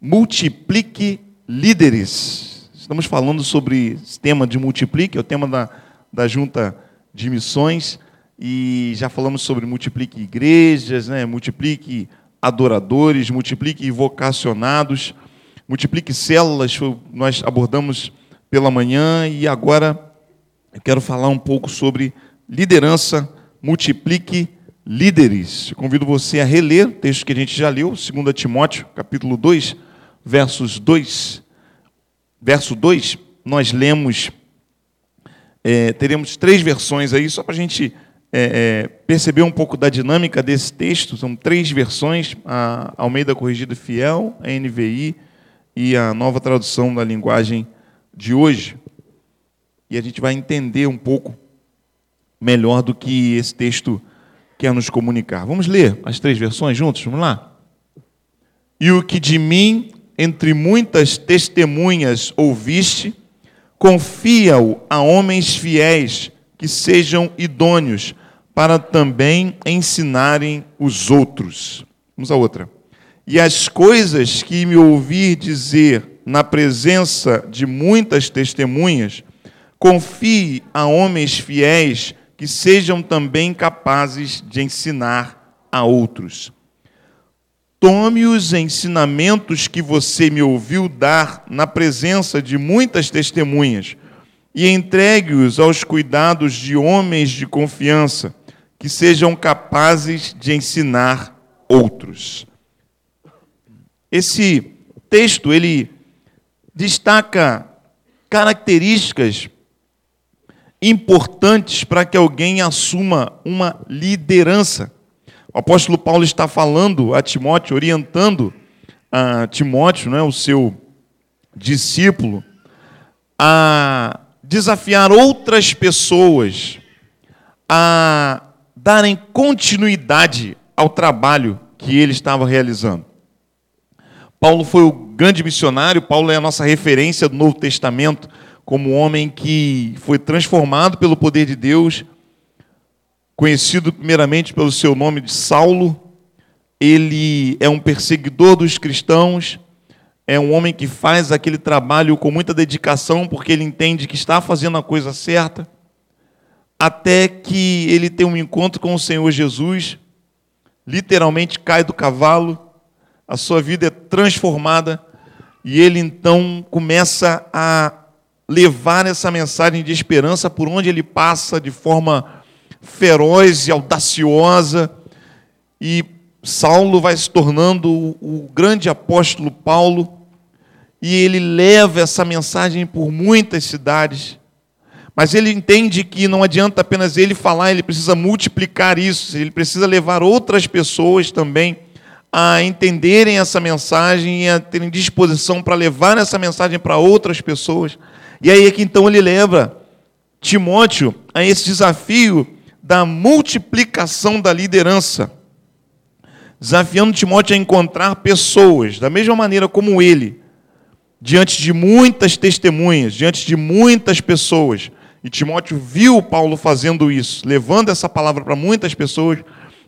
multiplique líderes. Estamos falando sobre esse tema de multiplique, é o tema da, da junta de missões, e já falamos sobre multiplique igrejas, né? multiplique adoradores, multiplique vocacionados, multiplique células, nós abordamos pela manhã, e agora eu quero falar um pouco sobre liderança, multiplique líderes. Convido você a reler o texto que a gente já leu, 2 Timóteo, capítulo 2, versos 2. Verso 2, nós lemos, é, teremos três versões aí, só para a gente é, é, perceber um pouco da dinâmica desse texto. São três versões: a Almeida Corrigida Fiel, a NVI e a nova tradução da linguagem de hoje. E a gente vai entender um pouco melhor do que esse texto quer nos comunicar. Vamos ler as três versões juntos? Vamos lá. E o que de mim entre muitas testemunhas ouviste, confia-o a homens fiéis que sejam idôneos para também ensinarem os outros. Vamos a outra. E as coisas que me ouvir dizer na presença de muitas testemunhas, confie a homens fiéis que sejam também capazes de ensinar a outros. Tome os ensinamentos que você me ouviu dar na presença de muitas testemunhas e entregue-os aos cuidados de homens de confiança que sejam capazes de ensinar outros. Esse texto ele destaca características importantes para que alguém assuma uma liderança. O apóstolo Paulo está falando a Timóteo, orientando a Timóteo, né, o seu discípulo, a desafiar outras pessoas a darem continuidade ao trabalho que ele estava realizando. Paulo foi o grande missionário, Paulo é a nossa referência do Novo Testamento como homem que foi transformado pelo poder de Deus conhecido primeiramente pelo seu nome de Saulo. Ele é um perseguidor dos cristãos, é um homem que faz aquele trabalho com muita dedicação, porque ele entende que está fazendo a coisa certa, até que ele tem um encontro com o Senhor Jesus, literalmente cai do cavalo, a sua vida é transformada, e ele então começa a levar essa mensagem de esperança por onde ele passa de forma feroz e audaciosa, e Saulo vai se tornando o grande apóstolo Paulo, e ele leva essa mensagem por muitas cidades. Mas ele entende que não adianta apenas ele falar, ele precisa multiplicar isso, ele precisa levar outras pessoas também a entenderem essa mensagem e a terem disposição para levar essa mensagem para outras pessoas. E aí é que então ele leva Timóteo a esse desafio da multiplicação da liderança, desafiando Timóteo a encontrar pessoas, da mesma maneira como ele, diante de muitas testemunhas, diante de muitas pessoas. E Timóteo viu Paulo fazendo isso, levando essa palavra para muitas pessoas.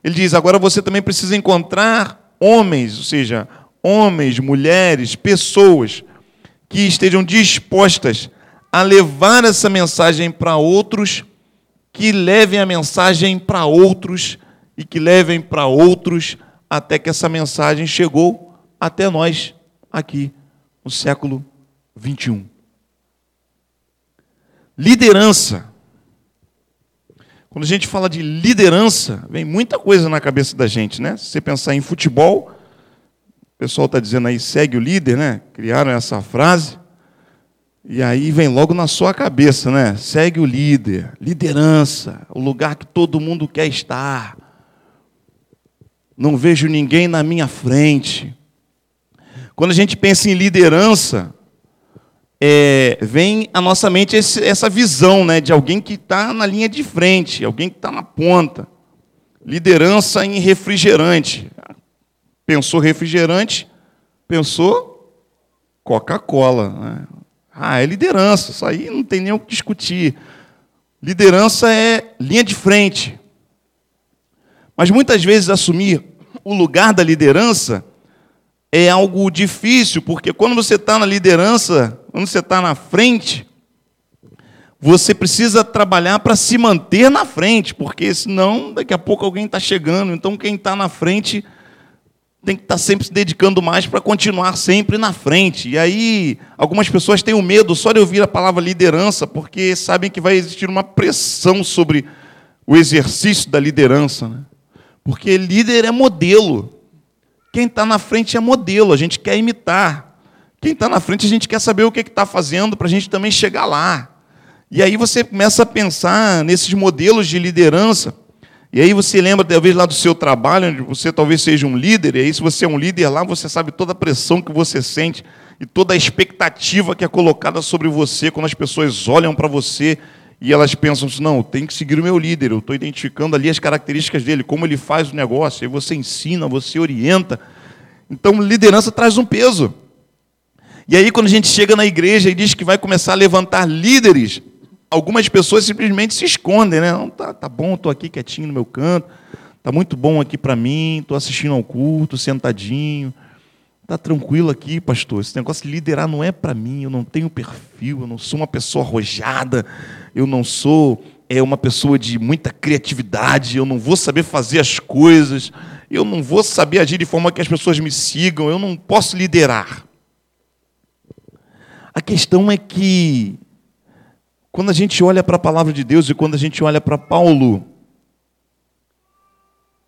Ele diz: agora você também precisa encontrar homens, ou seja, homens, mulheres, pessoas que estejam dispostas a levar essa mensagem para outros que levem a mensagem para outros e que levem para outros até que essa mensagem chegou até nós aqui no século 21. Liderança. Quando a gente fala de liderança, vem muita coisa na cabeça da gente, né? Se você pensar em futebol, o pessoal está dizendo aí, segue o líder, né? Criaram essa frase. E aí vem logo na sua cabeça, né? Segue o líder, liderança, o lugar que todo mundo quer estar. Não vejo ninguém na minha frente. Quando a gente pensa em liderança, é, vem à nossa mente esse, essa visão né, de alguém que está na linha de frente, alguém que está na ponta. Liderança em refrigerante. Pensou refrigerante, pensou Coca-Cola. Né? Ah, é liderança, isso aí não tem nem o que discutir. Liderança é linha de frente. Mas muitas vezes assumir o lugar da liderança é algo difícil, porque quando você está na liderança, quando você está na frente, você precisa trabalhar para se manter na frente, porque senão daqui a pouco alguém está chegando. Então quem está na frente tem que estar tá sempre se dedicando mais para continuar sempre na frente. E aí, algumas pessoas têm o um medo só de ouvir a palavra liderança, porque sabem que vai existir uma pressão sobre o exercício da liderança. Né? Porque líder é modelo. Quem está na frente é modelo, a gente quer imitar. Quem está na frente, a gente quer saber o que está fazendo para a gente também chegar lá. E aí você começa a pensar nesses modelos de liderança. E aí você lembra, talvez, lá do seu trabalho, onde você talvez seja um líder, e aí se você é um líder lá, você sabe toda a pressão que você sente e toda a expectativa que é colocada sobre você quando as pessoas olham para você e elas pensam assim, não, tem que seguir o meu líder, eu estou identificando ali as características dele, como ele faz o negócio, aí você ensina, você orienta. Então, liderança traz um peso. E aí, quando a gente chega na igreja e diz que vai começar a levantar líderes, algumas pessoas simplesmente se escondem, né? Não, tá, tá bom, estou aqui quietinho no meu canto, tá muito bom aqui para mim, estou assistindo ao culto, sentadinho. Tá tranquilo aqui, pastor. Esse negócio de liderar não é para mim. Eu não tenho perfil. Eu não sou uma pessoa arrojada. Eu não sou é uma pessoa de muita criatividade. Eu não vou saber fazer as coisas. Eu não vou saber agir de forma que as pessoas me sigam. Eu não posso liderar. A questão é que quando a gente olha para a palavra de Deus e quando a gente olha para Paulo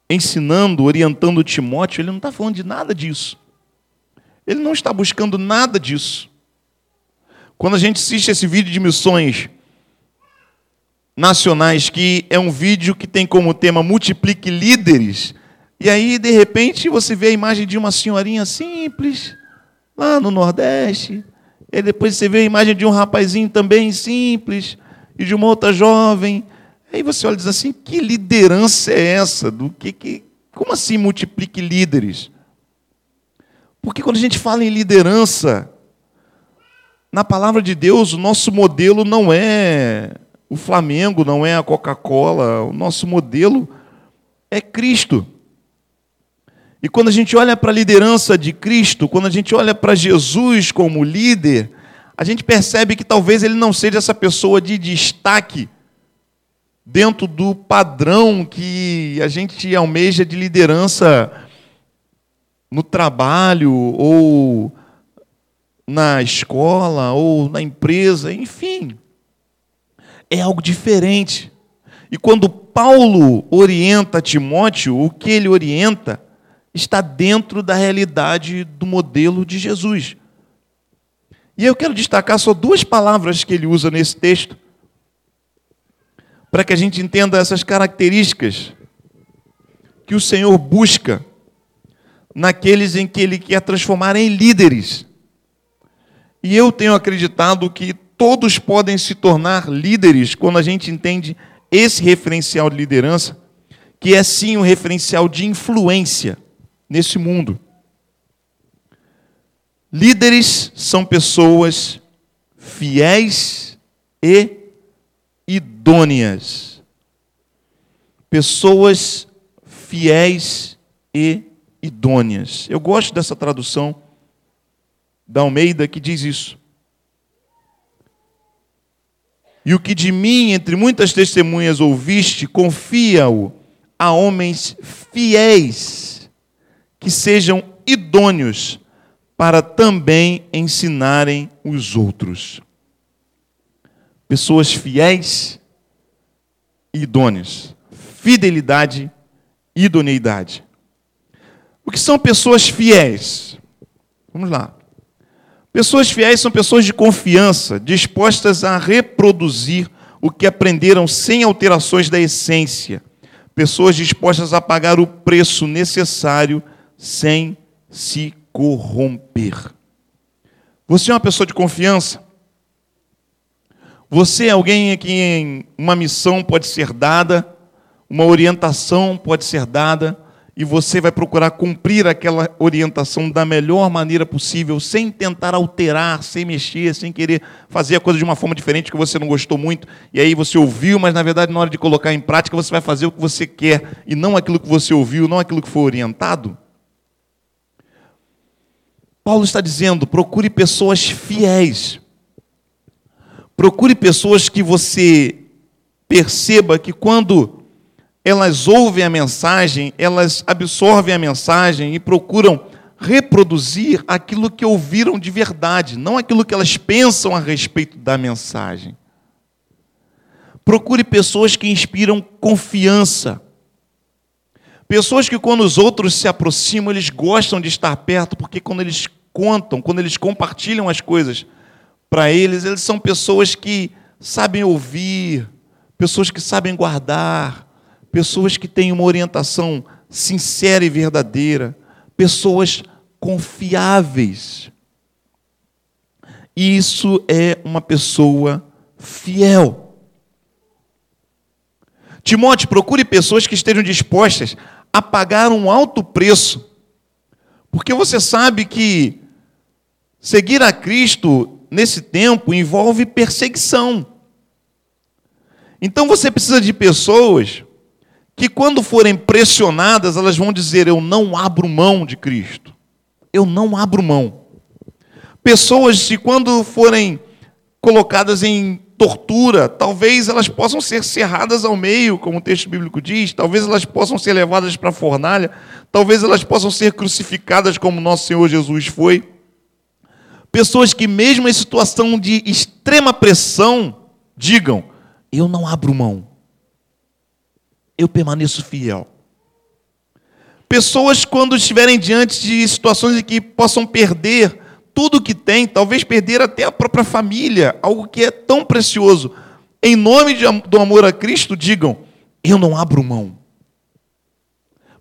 ensinando, orientando Timóteo, ele não está falando de nada disso. Ele não está buscando nada disso. Quando a gente assiste esse vídeo de missões nacionais, que é um vídeo que tem como tema multiplique líderes, e aí de repente você vê a imagem de uma senhorinha simples lá no Nordeste, e depois você vê a imagem de um rapazinho também simples, e de uma outra jovem. Aí você olha e diz assim: que liderança é essa? Do que, que como assim multiplique líderes? Porque quando a gente fala em liderança, na palavra de Deus, o nosso modelo não é o Flamengo, não é a Coca-Cola, o nosso modelo é Cristo. E quando a gente olha para a liderança de Cristo, quando a gente olha para Jesus como líder, a gente percebe que talvez ele não seja essa pessoa de destaque dentro do padrão que a gente almeja de liderança no trabalho ou na escola ou na empresa, enfim. É algo diferente. E quando Paulo orienta Timóteo, o que ele orienta está dentro da realidade do modelo de Jesus. E eu quero destacar só duas palavras que ele usa nesse texto, para que a gente entenda essas características que o Senhor busca naqueles em que ele quer transformar em líderes. E eu tenho acreditado que todos podem se tornar líderes quando a gente entende esse referencial de liderança, que é sim um referencial de influência nesse mundo. Líderes são pessoas fiéis e idôneas. Pessoas fiéis e idôneas. Eu gosto dessa tradução da Almeida que diz isso. E o que de mim, entre muitas testemunhas, ouviste, confia-o a homens fiéis que sejam idôneos para também ensinarem os outros. Pessoas fiéis e idôneas. Fidelidade e idoneidade. O que são pessoas fiéis? Vamos lá. Pessoas fiéis são pessoas de confiança, dispostas a reproduzir o que aprenderam sem alterações da essência. Pessoas dispostas a pagar o preço necessário sem se corromper. Você é uma pessoa de confiança? Você é alguém a quem uma missão pode ser dada, uma orientação pode ser dada, e você vai procurar cumprir aquela orientação da melhor maneira possível, sem tentar alterar, sem mexer, sem querer fazer a coisa de uma forma diferente que você não gostou muito, e aí você ouviu, mas na verdade, na hora de colocar em prática, você vai fazer o que você quer, e não aquilo que você ouviu, não aquilo que foi orientado? Paulo está dizendo: procure pessoas fiéis. Procure pessoas que você perceba que quando elas ouvem a mensagem, elas absorvem a mensagem e procuram reproduzir aquilo que ouviram de verdade, não aquilo que elas pensam a respeito da mensagem. Procure pessoas que inspiram confiança. Pessoas que, quando os outros se aproximam, eles gostam de estar perto, porque quando eles contam, quando eles compartilham as coisas para eles, eles são pessoas que sabem ouvir, pessoas que sabem guardar, pessoas que têm uma orientação sincera e verdadeira, pessoas confiáveis. Isso é uma pessoa fiel. Timóteo, procure pessoas que estejam dispostas a pagar um alto preço, porque você sabe que seguir a Cristo nesse tempo envolve perseguição. Então você precisa de pessoas que, quando forem pressionadas, elas vão dizer: Eu não abro mão de Cristo. Eu não abro mão. Pessoas que, quando forem colocadas em tortura, talvez elas possam ser cerradas ao meio, como o texto bíblico diz, talvez elas possam ser levadas para a fornalha, talvez elas possam ser crucificadas como nosso Senhor Jesus foi. Pessoas que, mesmo em situação de extrema pressão, digam: Eu não abro mão, eu permaneço fiel. Pessoas, quando estiverem diante de situações em que possam perder tudo que tem, talvez perder até a própria família, algo que é tão precioso. Em nome de, do amor a Cristo, digam: Eu não abro mão.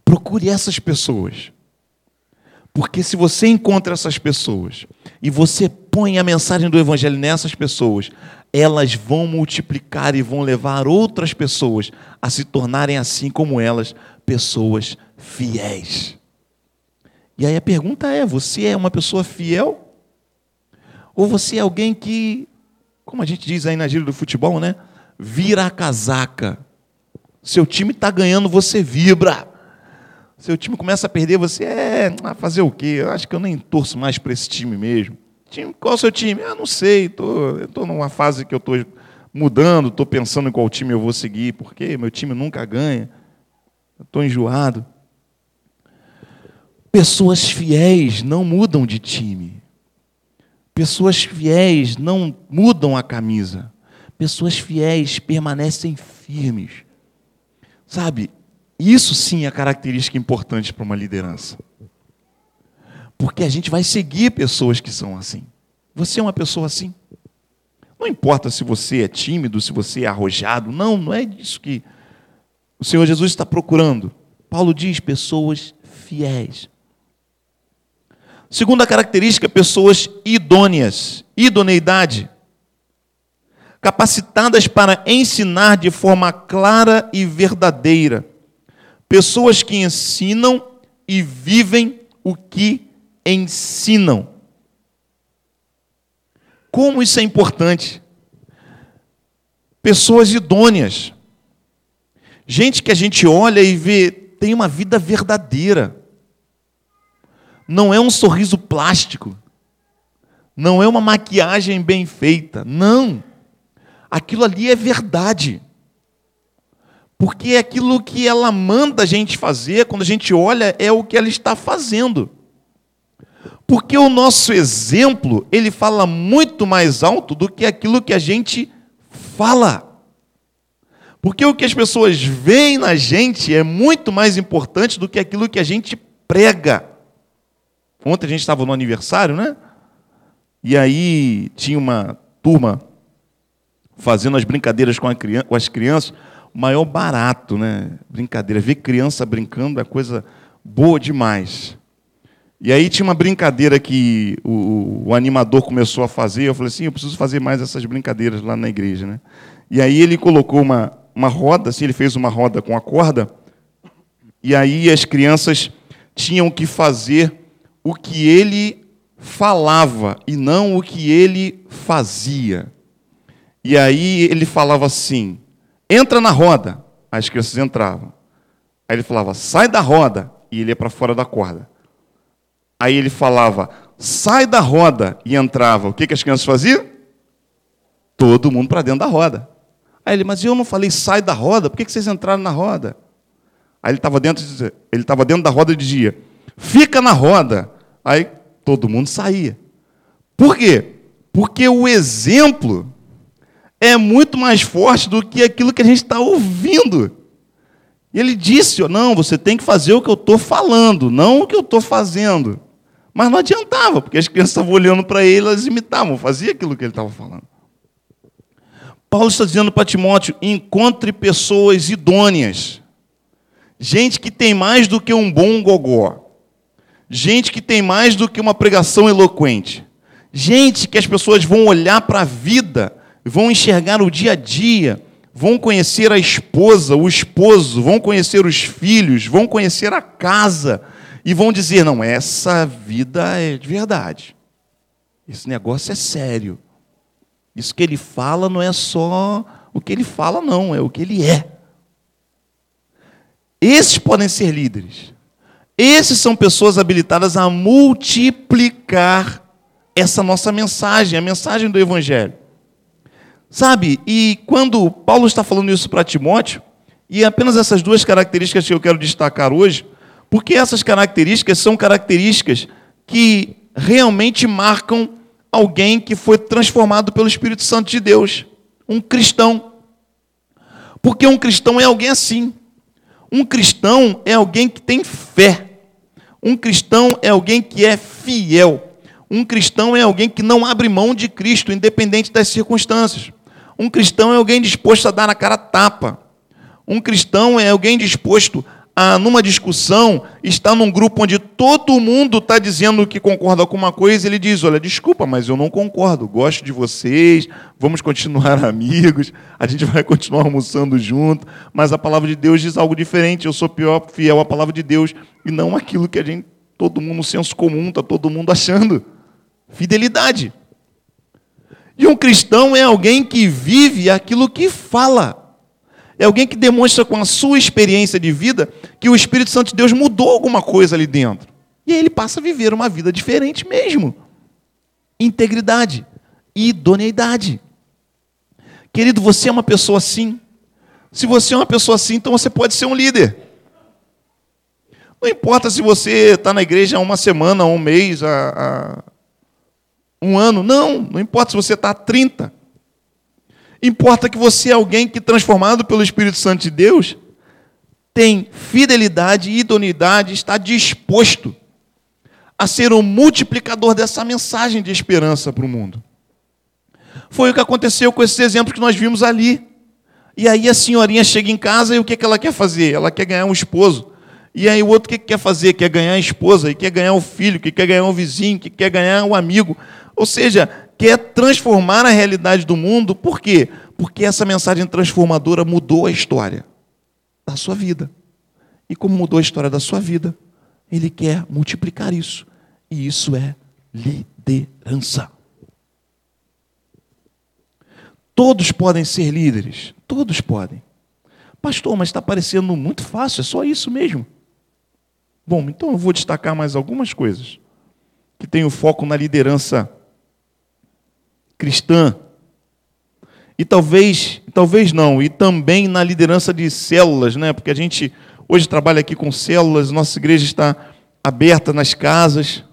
Procure essas pessoas. Porque se você encontra essas pessoas e você põe a mensagem do Evangelho nessas pessoas, elas vão multiplicar e vão levar outras pessoas a se tornarem assim como elas, pessoas fiéis. E aí a pergunta é: você é uma pessoa fiel? Ou você é alguém que, como a gente diz aí na gíria do futebol, né? Vira a casaca. Seu time está ganhando, você vibra. Seu time começa a perder, você é. Ah, fazer o quê? Eu acho que eu nem torço mais para esse time mesmo. Time, qual é o seu time? Ah, não sei. Tô, estou numa fase que eu estou mudando, estou pensando em qual time eu vou seguir, porque meu time nunca ganha. Estou enjoado. Pessoas fiéis não mudam de time. Pessoas fiéis não mudam a camisa. Pessoas fiéis permanecem firmes. Sabe, isso sim é característica importante para uma liderança. Porque a gente vai seguir pessoas que são assim. Você é uma pessoa assim. Não importa se você é tímido, se você é arrojado, não, não é isso que o Senhor Jesus está procurando. Paulo diz pessoas fiéis. Segunda característica, pessoas idôneas, idoneidade. Capacitadas para ensinar de forma clara e verdadeira. Pessoas que ensinam e vivem o que ensinam. Como isso é importante. Pessoas idôneas. Gente que a gente olha e vê, tem uma vida verdadeira não é um sorriso plástico, não é uma maquiagem bem feita, não. Aquilo ali é verdade. Porque aquilo que ela manda a gente fazer, quando a gente olha, é o que ela está fazendo. Porque o nosso exemplo, ele fala muito mais alto do que aquilo que a gente fala. Porque o que as pessoas veem na gente é muito mais importante do que aquilo que a gente prega. Ontem a gente estava no aniversário, né? E aí tinha uma turma fazendo as brincadeiras com, criança, com as crianças. Maior barato, né? Brincadeira. Ver criança brincando é coisa boa demais. E aí tinha uma brincadeira que o, o, animador começou a fazer. Eu falei assim, eu preciso fazer mais essas brincadeiras lá na igreja, né? E aí ele colocou uma, uma roda, assim, ele fez uma roda com a corda. E aí as crianças tinham que fazer o que ele falava e não o que ele fazia. E aí ele falava assim: entra na roda. As crianças entravam. Aí ele falava: sai da roda. E ele ia para fora da corda. Aí ele falava, sai da roda, e entrava. O que, que as crianças faziam? Todo mundo para dentro da roda. Aí ele, mas eu não falei sai da roda, por que, que vocês entraram na roda? Aí ele estava dentro, ele estava dentro da roda e dizia, fica na roda. Aí todo mundo saía. Por quê? Porque o exemplo é muito mais forte do que aquilo que a gente está ouvindo. E ele disse: não, você tem que fazer o que eu estou falando, não o que eu estou fazendo. Mas não adiantava, porque as crianças estavam olhando para ele, elas imitavam, fazia aquilo que ele estava falando. Paulo está dizendo para Timóteo: encontre pessoas idôneas, gente que tem mais do que um bom gogó, gente que tem mais do que uma pregação eloquente, gente que as pessoas vão olhar para a vida, vão enxergar o dia a dia, vão conhecer a esposa, o esposo, vão conhecer os filhos, vão conhecer a casa e vão dizer: não, essa vida é de verdade. Esse negócio é sério. Isso que ele fala não é só o que ele fala, não, é o que ele é. Esses podem ser líderes. Esses são pessoas habilitadas a multiplicar essa nossa mensagem, a mensagem do Evangelho. Sabe, e quando Paulo está falando isso para Timóteo, e apenas essas duas características que eu quero destacar hoje, porque essas características são características que realmente marcam alguém que foi transformado pelo Espírito Santo de Deus, um cristão. Porque um cristão é alguém assim. Um cristão é alguém que tem fé. Um cristão é alguém que é fiel. Um cristão é alguém que não abre mão de Cristo, independente das circunstâncias. Um cristão é alguém disposto a dar na cara tapa. Um cristão é alguém disposto a, numa discussão, estar num grupo onde todo mundo está dizendo que concorda com uma coisa, ele diz: Olha, desculpa, mas eu não concordo, gosto de vocês, vamos continuar amigos, a gente vai continuar almoçando junto, mas a palavra de Deus diz algo diferente, eu sou pior, fiel à palavra de Deus, e não aquilo que a gente, todo mundo, no senso comum, está todo mundo achando. Fidelidade. E um cristão é alguém que vive aquilo que fala. É alguém que demonstra com a sua experiência de vida que o Espírito Santo de Deus mudou alguma coisa ali dentro. E aí ele passa a viver uma vida diferente mesmo. Integridade, idoneidade. Querido, você é uma pessoa assim. Se você é uma pessoa assim, então você pode ser um líder. Não importa se você está na igreja há uma semana, um mês, há, um ano. Não, não importa se você está há 30. Importa que você é alguém que, transformado pelo Espírito Santo de Deus, tem fidelidade e idoneidade, está disposto a ser um multiplicador dessa mensagem de esperança para o mundo. Foi o que aconteceu com esses exemplos que nós vimos ali. E aí a senhorinha chega em casa e o que, que ela quer fazer? Ela quer ganhar um esposo. E aí o outro que, que quer fazer? Quer ganhar a esposa, e quer ganhar o filho, que quer ganhar o vizinho, que quer ganhar o amigo. Ou seja, quer transformar a realidade do mundo, por quê? Porque essa mensagem transformadora mudou a história da sua vida. E como mudou a história da sua vida, ele quer multiplicar isso. E isso é liderança. Todos podem ser líderes, todos podem. Pastor, mas está parecendo muito fácil, é só isso mesmo. Bom, então eu vou destacar mais algumas coisas que têm o foco na liderança cristã. E talvez, talvez não, e também na liderança de células, né? Porque a gente hoje trabalha aqui com células, nossa igreja está aberta nas casas.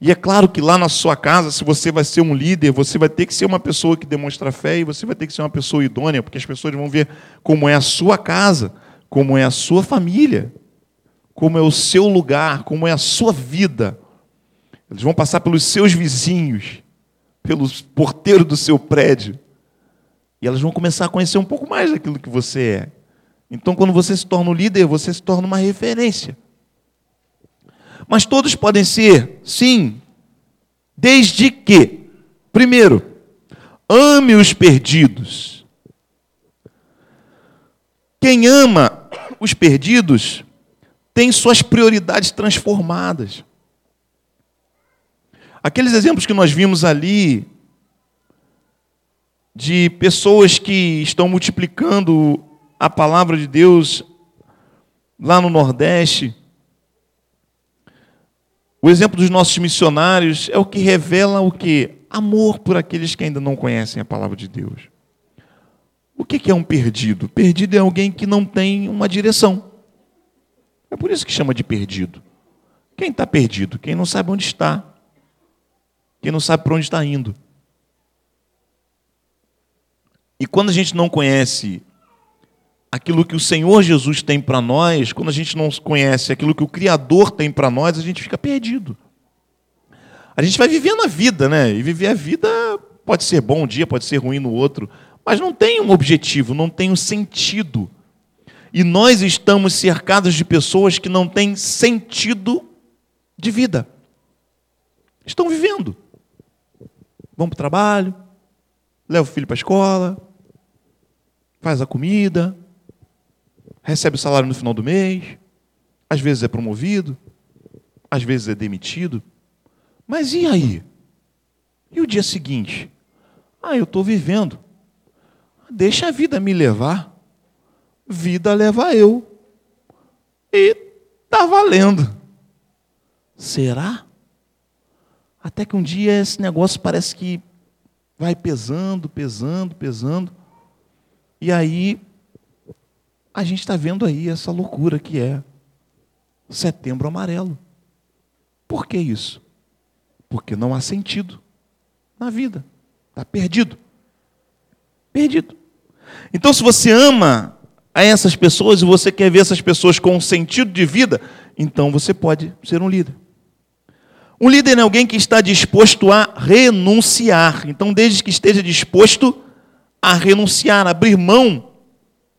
E é claro que lá na sua casa, se você vai ser um líder, você vai ter que ser uma pessoa que demonstra fé e você vai ter que ser uma pessoa idônea, porque as pessoas vão ver como é a sua casa, como é a sua família, como é o seu lugar, como é a sua vida. Eles vão passar pelos seus vizinhos pelo porteiro do seu prédio. E elas vão começar a conhecer um pouco mais daquilo que você é. Então, quando você se torna um líder, você se torna uma referência. Mas todos podem ser, sim, desde que, primeiro, ame os perdidos. Quem ama os perdidos tem suas prioridades transformadas. Aqueles exemplos que nós vimos ali, de pessoas que estão multiplicando a palavra de Deus lá no Nordeste, O exemplo dos nossos missionários é o que revela o que? Amor por aqueles que ainda não conhecem a palavra de Deus. O que é um perdido? Perdido é alguém que não tem uma direção. É por isso que chama de perdido. Quem está perdido? Quem não sabe onde está. Quem não sabe para onde está indo. E quando a gente não conhece aquilo que o Senhor Jesus tem para nós, quando a gente não conhece aquilo que o Criador tem para nós, a gente fica perdido. A gente vai vivendo a vida, né? E viver a vida pode ser bom um dia, pode ser ruim no outro, mas não tem um objetivo, não tem um sentido. E nós estamos cercados de pessoas que não têm sentido de vida. Estão vivendo. Vão para o trabalho, leva o filho para a escola, faz a comida, recebe o salário no final do mês, às vezes é promovido, às vezes é demitido. Mas e aí? E o dia seguinte? Ah, eu estou vivendo. Deixa a vida me levar. Vida leva eu. E tá valendo. Será? Até que um dia esse negócio parece que vai pesando, pesando, pesando. E aí a gente está vendo aí essa loucura que é setembro amarelo. Por que isso? Porque não há sentido na vida. Está perdido. Perdido. Então, se você ama a essas pessoas e você quer ver essas pessoas com um sentido de vida, então você pode ser um líder. Um líder é alguém que está disposto a renunciar. Então, desde que esteja disposto a renunciar, abrir mão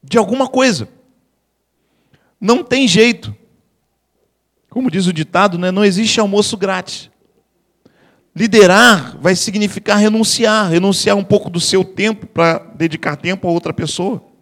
de alguma coisa. Não tem jeito. Como diz o ditado, né? não existe almoço grátis. Liderar vai significar renunciar, renunciar um pouco do seu tempo para dedicar tempo a outra pessoa.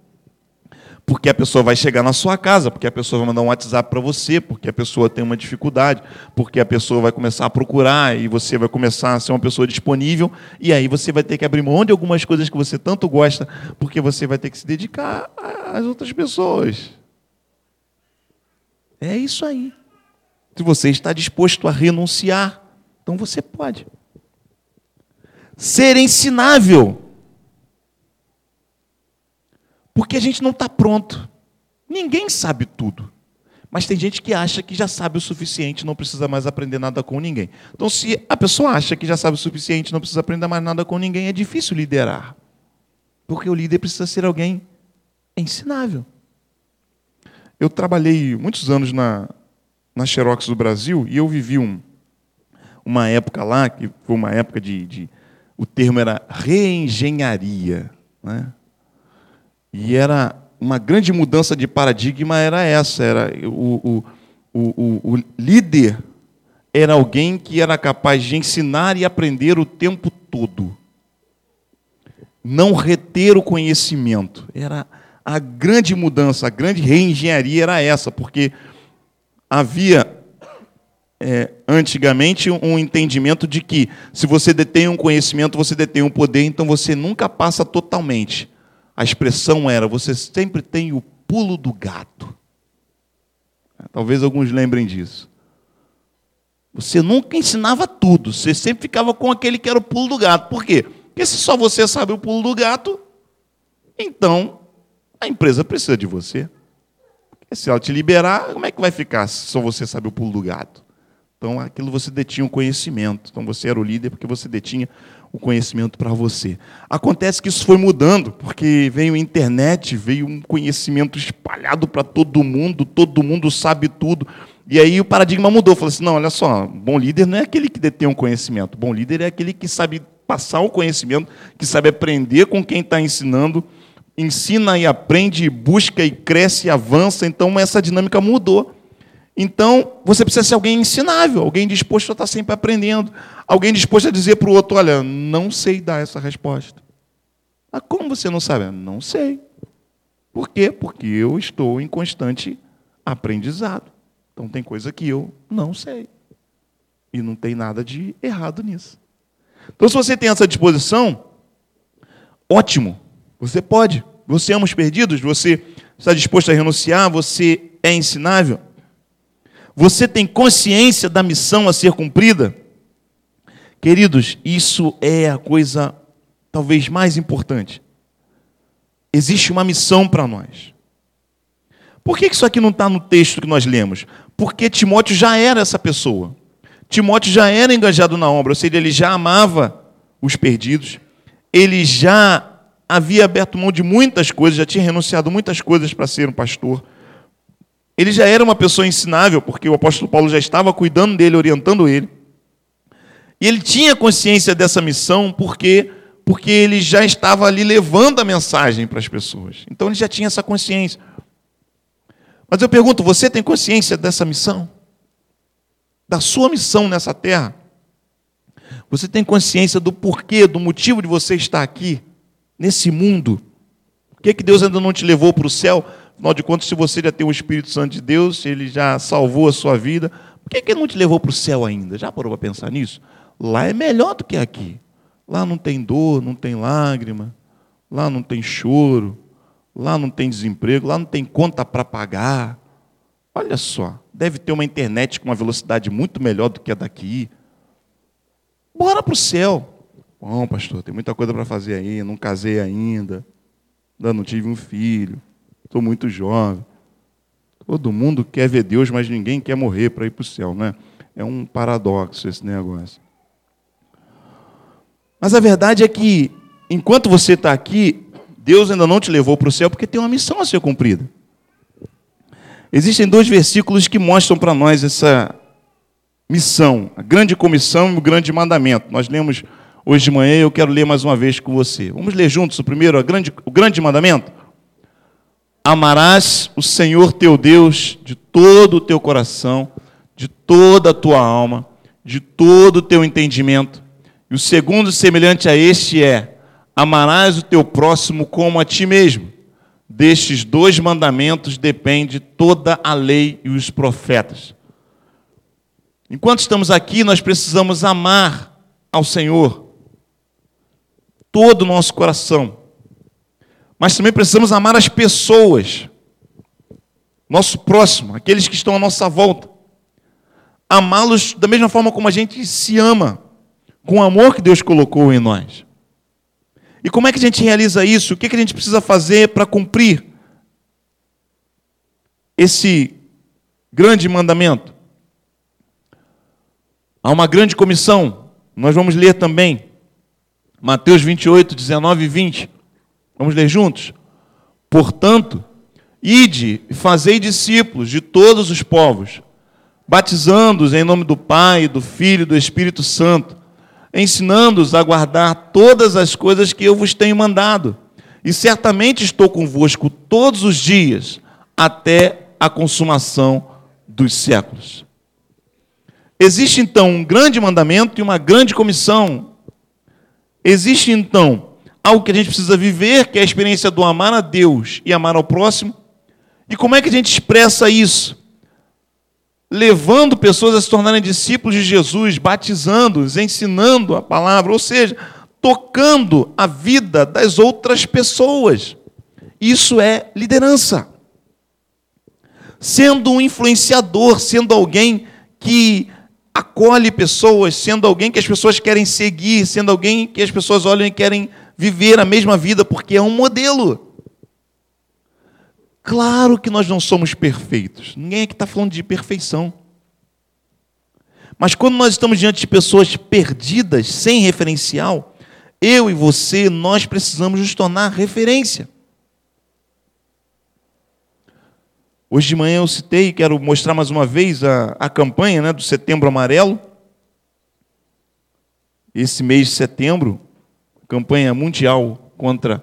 Porque a pessoa vai chegar na sua casa, porque a pessoa vai mandar um WhatsApp para você, porque a pessoa tem uma dificuldade, porque a pessoa vai começar a procurar e você vai começar a ser uma pessoa disponível, e aí você vai ter que abrir mão de algumas coisas que você tanto gosta, porque você vai ter que se dedicar às outras pessoas. É isso aí. Se você está disposto a renunciar, então você pode. Ser ensinável. Porque a gente não está pronto. Ninguém sabe tudo. Mas tem gente que acha que já sabe o suficiente, não precisa mais aprender nada com ninguém. Então, se a pessoa acha que já sabe o suficiente, não precisa aprender mais nada com ninguém, é difícil liderar. Porque o líder precisa ser alguém ensinável. Eu trabalhei muitos anos na, na Xerox do Brasil e eu vivi um, uma época lá, que foi uma época de. de o termo era reengenharia. Né? E era uma grande mudança de paradigma, era essa: era o, o, o, o líder era alguém que era capaz de ensinar e aprender o tempo todo. Não reter o conhecimento. Era a grande mudança, a grande reengenharia era essa, porque havia é, antigamente um entendimento de que se você detém um conhecimento, você detém um poder, então você nunca passa totalmente. A expressão era: você sempre tem o pulo do gato. Talvez alguns lembrem disso. Você nunca ensinava tudo, você sempre ficava com aquele que era o pulo do gato. Por quê? Porque se só você sabe o pulo do gato, então a empresa precisa de você. Porque se ela te liberar, como é que vai ficar se só você sabe o pulo do gato? Então, aquilo você detinha um conhecimento. Então, você era o líder porque você detinha o conhecimento para você. Acontece que isso foi mudando, porque veio a internet, veio um conhecimento espalhado para todo mundo, todo mundo sabe tudo. E aí o paradigma mudou. Falou assim: não, olha só, bom líder não é aquele que detém um conhecimento. Bom líder é aquele que sabe passar o conhecimento, que sabe aprender com quem está ensinando, ensina e aprende, busca e cresce e avança. Então, essa dinâmica mudou. Então, você precisa ser alguém ensinável, alguém disposto a estar sempre aprendendo, alguém disposto a dizer para o outro: olha, não sei dar essa resposta. Ah, como você não sabe? Não sei. Por quê? Porque eu estou em constante aprendizado. Então, tem coisa que eu não sei. E não tem nada de errado nisso. Então, se você tem essa disposição, ótimo, você pode. Você ama os perdidos, você está disposto a renunciar, você é ensinável. Você tem consciência da missão a ser cumprida? Queridos, isso é a coisa talvez mais importante. Existe uma missão para nós. Por que isso aqui não está no texto que nós lemos? Porque Timóteo já era essa pessoa. Timóteo já era engajado na obra, ou seja, ele já amava os perdidos, ele já havia aberto mão de muitas coisas, já tinha renunciado muitas coisas para ser um pastor. Ele já era uma pessoa ensinável, porque o apóstolo Paulo já estava cuidando dele, orientando ele. E ele tinha consciência dessa missão porque porque ele já estava ali levando a mensagem para as pessoas. Então ele já tinha essa consciência. Mas eu pergunto, você tem consciência dessa missão? Da sua missão nessa terra? Você tem consciência do porquê, do motivo de você estar aqui, nesse mundo? Por que, que Deus ainda não te levou para o céu? Afinal de contas, se você já tem o Espírito Santo de Deus, ele já salvou a sua vida, por que, que ele não te levou para o céu ainda? Já parou para pensar nisso? Lá é melhor do que aqui. Lá não tem dor, não tem lágrima, lá não tem choro, lá não tem desemprego, lá não tem conta para pagar. Olha só, deve ter uma internet com uma velocidade muito melhor do que a daqui. Bora para o céu. Bom, pastor, tem muita coisa para fazer aí, não casei ainda, ainda não tive um filho, estou muito jovem. Todo mundo quer ver Deus, mas ninguém quer morrer para ir para o céu, né? É um paradoxo esse negócio. Mas a verdade é que, enquanto você está aqui, Deus ainda não te levou para o céu porque tem uma missão a ser cumprida. Existem dois versículos que mostram para nós essa missão, a grande comissão e o grande mandamento. Nós lemos hoje de manhã e eu quero ler mais uma vez com você. Vamos ler juntos o primeiro, grande, o grande mandamento? Amarás o Senhor teu Deus de todo o teu coração, de toda a tua alma, de todo o teu entendimento e o segundo, semelhante a este, é: amarás o teu próximo como a ti mesmo. Destes dois mandamentos depende toda a lei e os profetas. Enquanto estamos aqui, nós precisamos amar ao Senhor todo o nosso coração. Mas também precisamos amar as pessoas, nosso próximo, aqueles que estão à nossa volta. Amá-los da mesma forma como a gente se ama com o amor que Deus colocou em nós. E como é que a gente realiza isso? O que, a gente precisa fazer para cumprir esse grande mandamento? Há uma grande comissão, nós vamos ler também, Mateus 28, 19 e 20. Vamos ler juntos? Portanto, ide e fazei discípulos de todos os povos, batizando-os em nome do Pai, do Filho e do Espírito Santo ensinando-os a guardar todas as coisas que eu vos tenho mandado. E certamente estou convosco todos os dias, até a consumação dos séculos. Existe então um grande mandamento e uma grande comissão. Existe então algo que a gente precisa viver, que é a experiência do amar a Deus e amar ao próximo. E como é que a gente expressa isso? levando pessoas a se tornarem discípulos de Jesus, batizando-os, ensinando a palavra, ou seja, tocando a vida das outras pessoas. Isso é liderança. Sendo um influenciador, sendo alguém que acolhe pessoas, sendo alguém que as pessoas querem seguir, sendo alguém que as pessoas olham e querem viver a mesma vida, porque é um modelo. Claro que nós não somos perfeitos. Ninguém aqui está falando de perfeição. Mas quando nós estamos diante de pessoas perdidas, sem referencial, eu e você, nós precisamos nos tornar referência. Hoje de manhã eu citei, quero mostrar mais uma vez a, a campanha né, do Setembro Amarelo. Esse mês de setembro, campanha mundial contra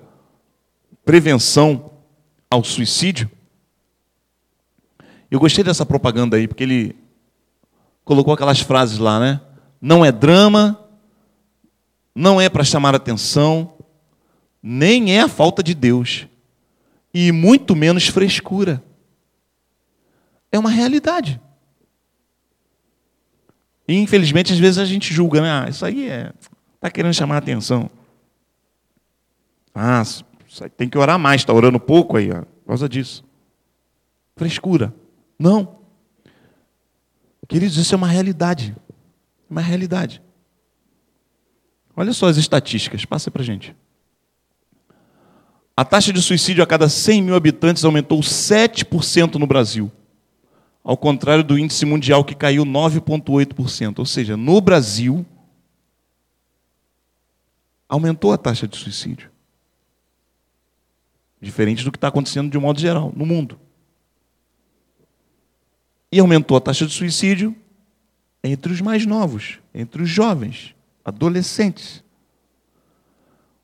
prevenção ao suicídio. Eu gostei dessa propaganda aí, porque ele colocou aquelas frases lá, né? Não é drama, não é para chamar atenção, nem é a falta de Deus, e muito menos frescura. É uma realidade. E infelizmente às vezes a gente julga, né? Ah, isso aí é tá querendo chamar atenção. Ah, tem que orar mais, está orando pouco aí, por causa disso. Frescura. Não. Queridos, isso é uma realidade. Uma realidade. Olha só as estatísticas, passa para gente. A taxa de suicídio a cada 100 mil habitantes aumentou 7% no Brasil, ao contrário do índice mundial que caiu 9,8%. Ou seja, no Brasil, aumentou a taxa de suicídio. Diferente do que está acontecendo de um modo geral no mundo. E aumentou a taxa de suicídio entre os mais novos, entre os jovens, adolescentes.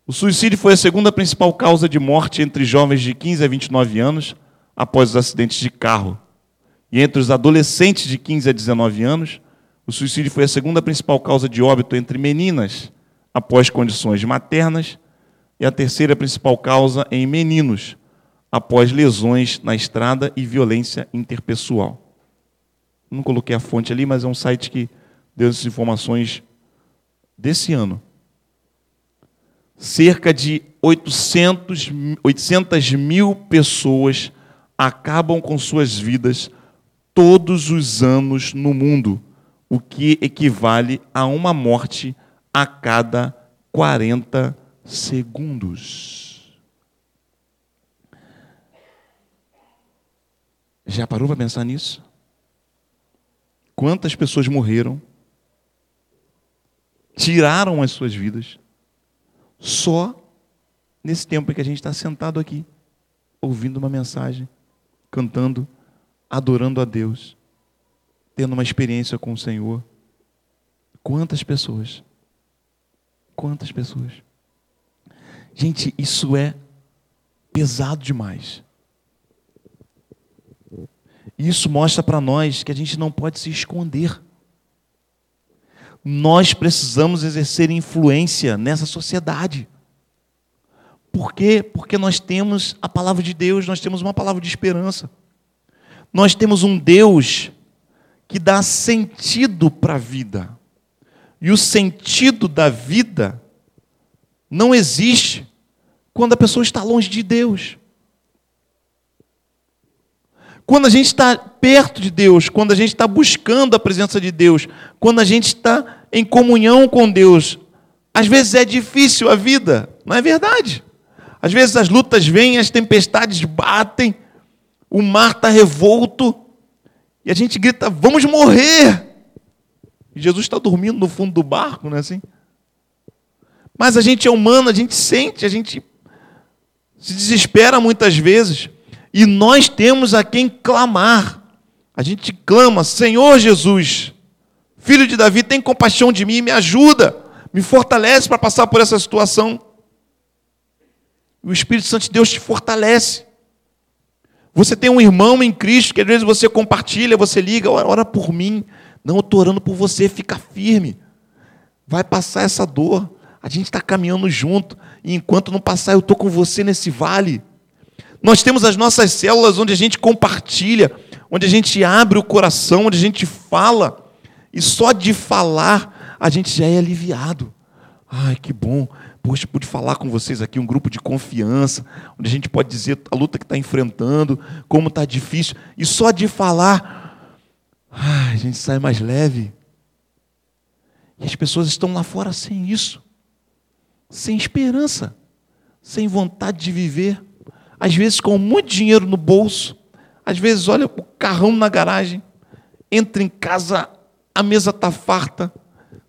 O suicídio foi a segunda principal causa de morte entre jovens de 15 a 29 anos após os acidentes de carro. E entre os adolescentes de 15 a 19 anos, o suicídio foi a segunda principal causa de óbito entre meninas após condições maternas e a terceira principal causa em meninos após lesões na estrada e violência interpessoal. Não coloquei a fonte ali, mas é um site que deu essas informações desse ano. Cerca de 800, 800 mil pessoas acabam com suas vidas todos os anos no mundo, o que equivale a uma morte a cada 40 segundos. Já parou para pensar nisso? Quantas pessoas morreram, tiraram as suas vidas, só nesse tempo em que a gente está sentado aqui, ouvindo uma mensagem, cantando, adorando a Deus, tendo uma experiência com o Senhor. Quantas pessoas? Quantas pessoas? Gente, isso é pesado demais. Isso mostra para nós que a gente não pode se esconder. Nós precisamos exercer influência nessa sociedade. Por quê? Porque nós temos a palavra de Deus, nós temos uma palavra de esperança. Nós temos um Deus que dá sentido para a vida. E o sentido da vida não existe quando a pessoa está longe de Deus. Quando a gente está perto de Deus, quando a gente está buscando a presença de Deus, quando a gente está em comunhão com Deus, às vezes é difícil a vida, não é verdade? Às vezes as lutas vêm, as tempestades batem, o mar está revolto, e a gente grita: vamos morrer! E Jesus está dormindo no fundo do barco, não é assim? Mas a gente é humano, a gente sente, a gente se desespera muitas vezes. E nós temos a quem clamar. A gente clama: Senhor Jesus, filho de Davi, tem compaixão de mim, me ajuda, me fortalece para passar por essa situação. O Espírito Santo de Deus te fortalece. Você tem um irmão em Cristo que às vezes você compartilha, você liga, ora, por mim. Não, eu estou orando por você, fica firme. Vai passar essa dor. A gente está caminhando junto. E enquanto não passar, eu estou com você nesse vale. Nós temos as nossas células onde a gente compartilha, onde a gente abre o coração, onde a gente fala. E só de falar, a gente já é aliviado. Ai, que bom. Poxa, pude falar com vocês aqui, um grupo de confiança, onde a gente pode dizer a luta que está enfrentando, como está difícil. E só de falar, Ai, a gente sai mais leve. E as pessoas estão lá fora sem isso, sem esperança, sem vontade de viver, às vezes com muito dinheiro no bolso, às vezes olha o carrão na garagem, entra em casa, a mesa está farta,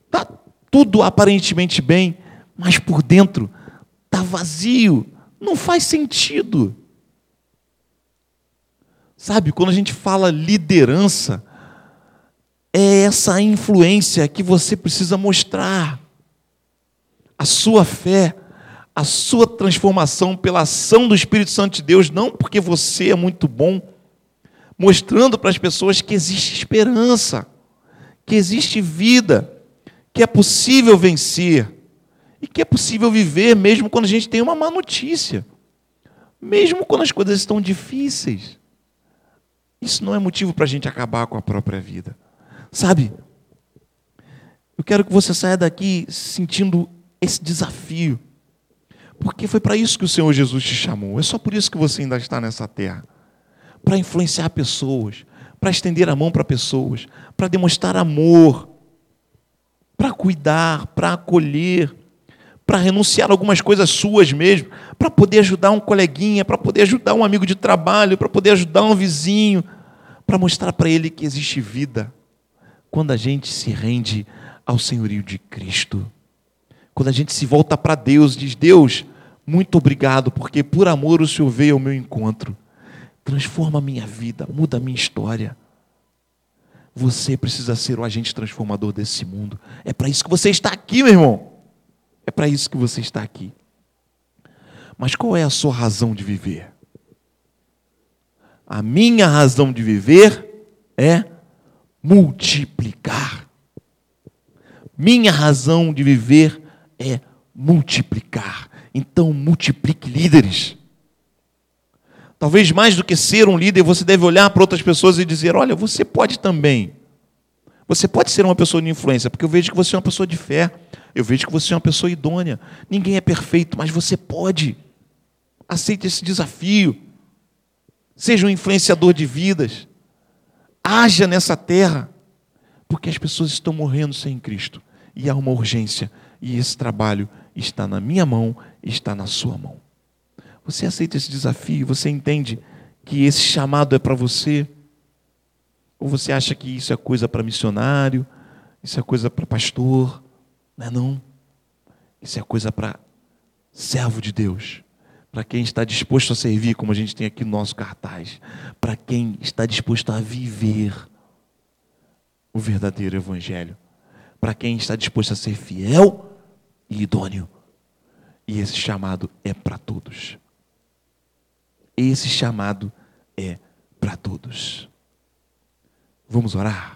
está tudo aparentemente bem, mas por dentro está vazio, não faz sentido. Sabe, quando a gente fala liderança, é essa influência que você precisa mostrar. A sua fé, a sua transformação pela ação do Espírito Santo de Deus, não porque você é muito bom, mostrando para as pessoas que existe esperança, que existe vida, que é possível vencer e que é possível viver mesmo quando a gente tem uma má notícia, mesmo quando as coisas estão difíceis. Isso não é motivo para a gente acabar com a própria vida. Sabe? Eu quero que você saia daqui sentindo esse desafio. Porque foi para isso que o Senhor Jesus te chamou. É só por isso que você ainda está nessa terra para influenciar pessoas, para estender a mão para pessoas, para demonstrar amor, para cuidar, para acolher, para renunciar a algumas coisas suas mesmo, para poder ajudar um coleguinha, para poder ajudar um amigo de trabalho, para poder ajudar um vizinho, para mostrar para ele que existe vida. Quando a gente se rende ao senhorio de Cristo, quando a gente se volta para Deus, diz: Deus, muito obrigado, porque por amor o Senhor veio ao meu encontro. Transforma a minha vida, muda a minha história. Você precisa ser o agente transformador desse mundo. É para isso que você está aqui, meu irmão. É para isso que você está aqui. Mas qual é a sua razão de viver? A minha razão de viver é multiplicar. Minha razão de viver é multiplicar. Então, multiplique líderes. Talvez mais do que ser um líder, você deve olhar para outras pessoas e dizer: olha, você pode também. Você pode ser uma pessoa de influência, porque eu vejo que você é uma pessoa de fé. Eu vejo que você é uma pessoa idônea. Ninguém é perfeito, mas você pode. Aceite esse desafio. Seja um influenciador de vidas. Haja nessa terra, porque as pessoas estão morrendo sem Cristo. E há uma urgência. E esse trabalho está na minha mão, está na sua mão. Você aceita esse desafio? Você entende que esse chamado é para você? Ou você acha que isso é coisa para missionário? Isso é coisa para pastor? Não é não. Isso é coisa para servo de Deus. Para quem está disposto a servir, como a gente tem aqui no nosso cartaz. Para quem está disposto a viver o verdadeiro evangelho. Para quem está disposto a ser fiel e idôneo. E esse chamado é para todos. Esse chamado é para todos. Vamos orar?